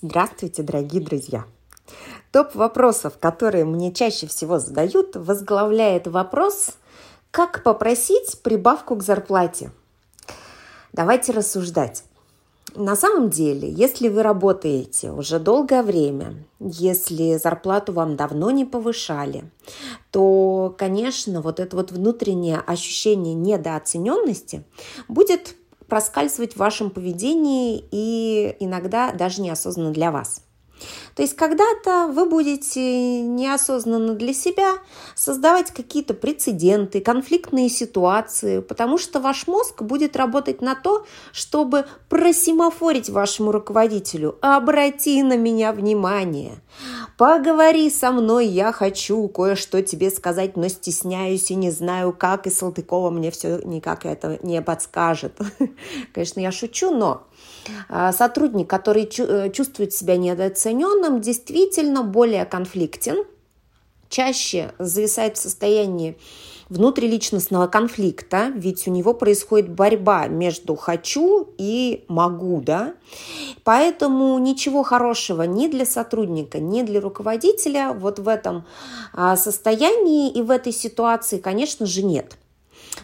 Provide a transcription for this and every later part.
Здравствуйте, дорогие друзья! Топ вопросов, которые мне чаще всего задают, возглавляет вопрос, как попросить прибавку к зарплате. Давайте рассуждать. На самом деле, если вы работаете уже долгое время, если зарплату вам давно не повышали, то, конечно, вот это вот внутреннее ощущение недооцененности будет проскальзывать в вашем поведении и иногда даже неосознанно для вас – то есть когда-то вы будете неосознанно для себя создавать какие-то прецеденты, конфликтные ситуации, потому что ваш мозг будет работать на то, чтобы просимофорить вашему руководителю. Обрати на меня внимание. Поговори со мной, я хочу кое-что тебе сказать, но стесняюсь и не знаю как, и Салтыкова мне все никак это не подскажет. Конечно, я шучу, но сотрудник, который э, чувствует себя недооцененным, действительно более конфликтен, чаще зависает в состоянии внутриличностного конфликта, ведь у него происходит борьба между «хочу» и «могу», да? Поэтому ничего хорошего ни для сотрудника, ни для руководителя вот в этом а, состоянии и в этой ситуации, конечно же, нет.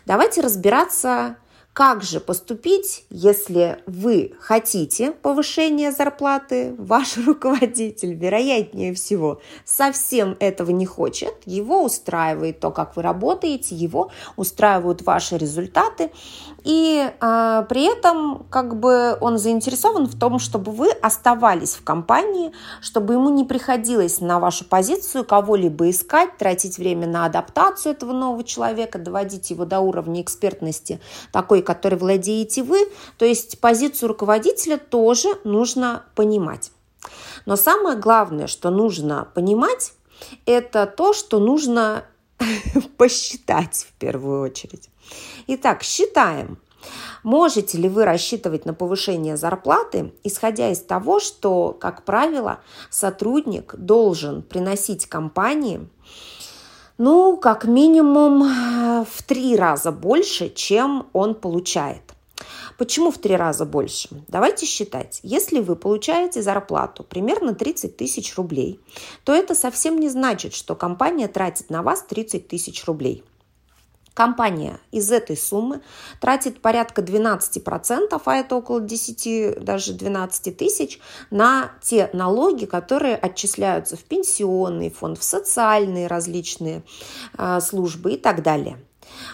Давайте разбираться как же поступить, если вы хотите повышения зарплаты, ваш руководитель, вероятнее всего, совсем этого не хочет, его устраивает то, как вы работаете, его устраивают ваши результаты, и э, при этом как бы он заинтересован в том, чтобы вы оставались в компании, чтобы ему не приходилось на вашу позицию кого-либо искать, тратить время на адаптацию этого нового человека, доводить его до уровня экспертности такой, который владеете вы. То есть позицию руководителя тоже нужно понимать. Но самое главное, что нужно понимать, это то, что нужно посчитать в первую очередь. Итак, считаем. Можете ли вы рассчитывать на повышение зарплаты, исходя из того, что, как правило, сотрудник должен приносить компании ну, как минимум в три раза больше, чем он получает. Почему в три раза больше? Давайте считать. Если вы получаете зарплату примерно 30 тысяч рублей, то это совсем не значит, что компания тратит на вас 30 тысяч рублей. Компания из этой суммы тратит порядка 12%, а это около 10, даже 12 тысяч, на те налоги, которые отчисляются в пенсионный фонд, в социальные различные э, службы и так далее.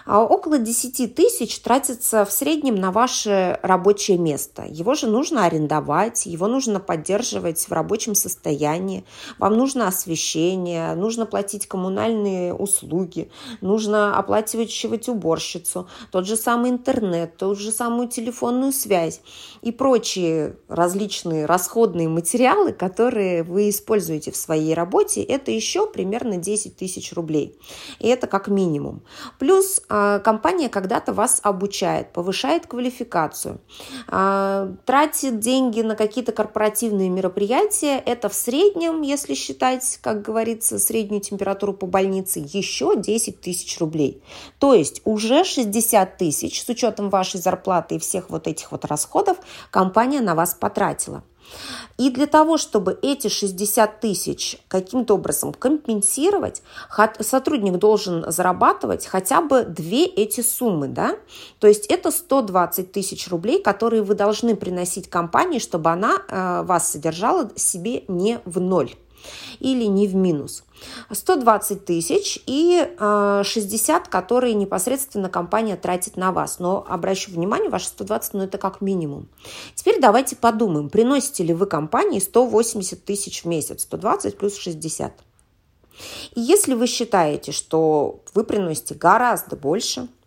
А около 10 тысяч тратится в среднем на ваше рабочее место. Его же нужно арендовать, его нужно поддерживать в рабочем состоянии. Вам нужно освещение, нужно платить коммунальные услуги, нужно оплачивать уборщицу, тот же самый интернет, ту же самую телефонную связь и прочие различные расходные материалы, которые вы используете в своей работе, это еще примерно 10 тысяч рублей. И это как минимум. Плюс а, компания когда-то вас обучает, повышает квалификацию, а, тратит деньги на какие-то корпоративные мероприятия. Это в среднем, если считать, как говорится, среднюю температуру по больнице, еще 10 тысяч рублей. То есть уже 60 тысяч с учетом вашей зарплаты и всех вот этих вот расходов компания на вас потратила. И для того, чтобы эти 60 тысяч каким-то образом компенсировать, сотрудник должен зарабатывать хотя бы две эти суммы. Да? То есть это 120 тысяч рублей, которые вы должны приносить компании, чтобы она э, вас содержала себе не в ноль или не в минус. 120 тысяч и 60, э, которые непосредственно компания тратит на вас. Но обращу внимание, ваши 120, ну это как минимум. Теперь давайте подумаем, приносите ли вы компании 180 тысяч в месяц, 120 плюс 60. И если вы считаете, что вы приносите гораздо больше –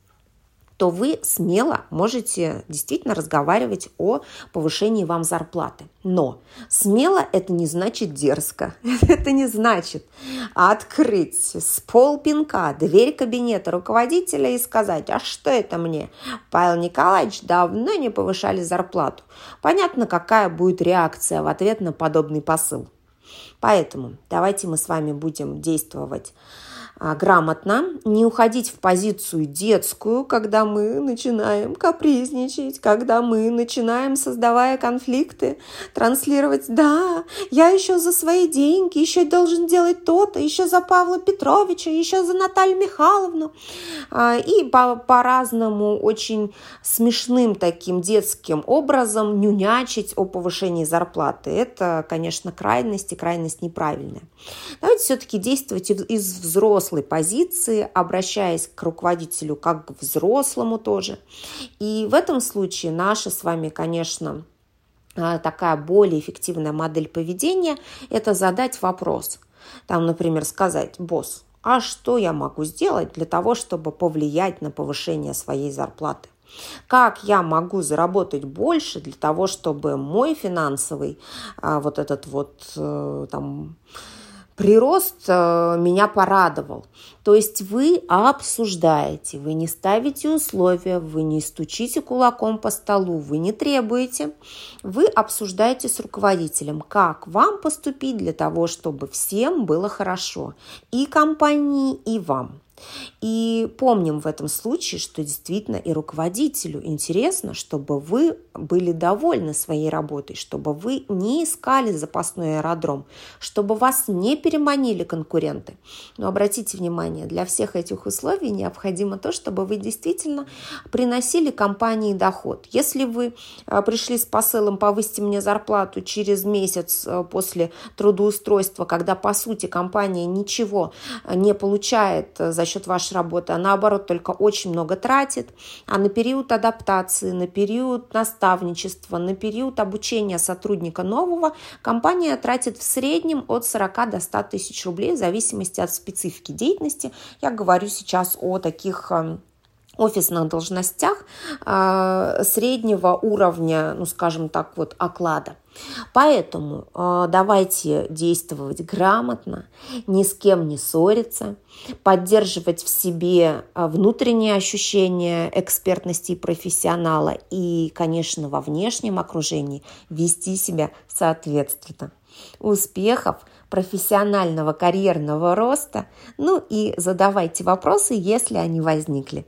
то вы смело можете действительно разговаривать о повышении вам зарплаты. Но смело это не значит дерзко. Это не значит открыть с полпинка дверь кабинета руководителя и сказать, а что это мне? Павел Николаевич давно не повышали зарплату. Понятно, какая будет реакция в ответ на подобный посыл. Поэтому давайте мы с вами будем действовать грамотно, не уходить в позицию детскую, когда мы начинаем капризничать, когда мы начинаем, создавая конфликты, транслировать, да, я еще за свои деньги, еще должен делать то-то, еще за Павла Петровича, еще за Наталью Михайловну. А, и по- по-разному очень смешным таким детским образом нюнячить о повышении зарплаты. Это, конечно, крайность и крайность неправильная. Давайте все-таки действовать из взрослой позиции, обращаясь к руководителю как к взрослому тоже. И в этом случае наша с вами, конечно, а, такая более эффективная модель поведения – это задать вопрос. Там, например, сказать, босс, а что я могу сделать для того, чтобы повлиять на повышение своей зарплаты? Как я могу заработать больше для того, чтобы мой финансовый а, вот этот вот э, там прирост э, меня порадовал. То есть вы обсуждаете, вы не ставите условия, вы не стучите кулаком по столу, вы не требуете, вы обсуждаете с руководителем, как вам поступить для того, чтобы всем было хорошо, и компании, и вам. И помним в этом случае, что действительно и руководителю интересно, чтобы вы были довольны своей работой, чтобы вы не искали запасной аэродром, чтобы вас не переманили конкуренты. Но обратите внимание, для всех этих условий необходимо то, чтобы вы действительно приносили компании доход. Если вы а, пришли с посылом «повысьте мне зарплату через месяц а, после трудоустройства», когда, по сути, компания ничего а, не получает за счет вашей работы, а наоборот только очень много тратит, а на период адаптации, на период наставничества, на период обучения сотрудника нового компания тратит в среднем от 40 до 100 тысяч рублей в зависимости от специфики деятельности. Я говорю сейчас о таких эм, офисных должностях э, среднего уровня, ну скажем так, вот оклада. Поэтому э, давайте действовать грамотно, ни с кем не ссориться, поддерживать в себе э, внутренние ощущения экспертности и профессионала и, конечно, во внешнем окружении вести себя соответственно. Успехов, профессионального карьерного роста, ну и задавайте вопросы, если они возникли.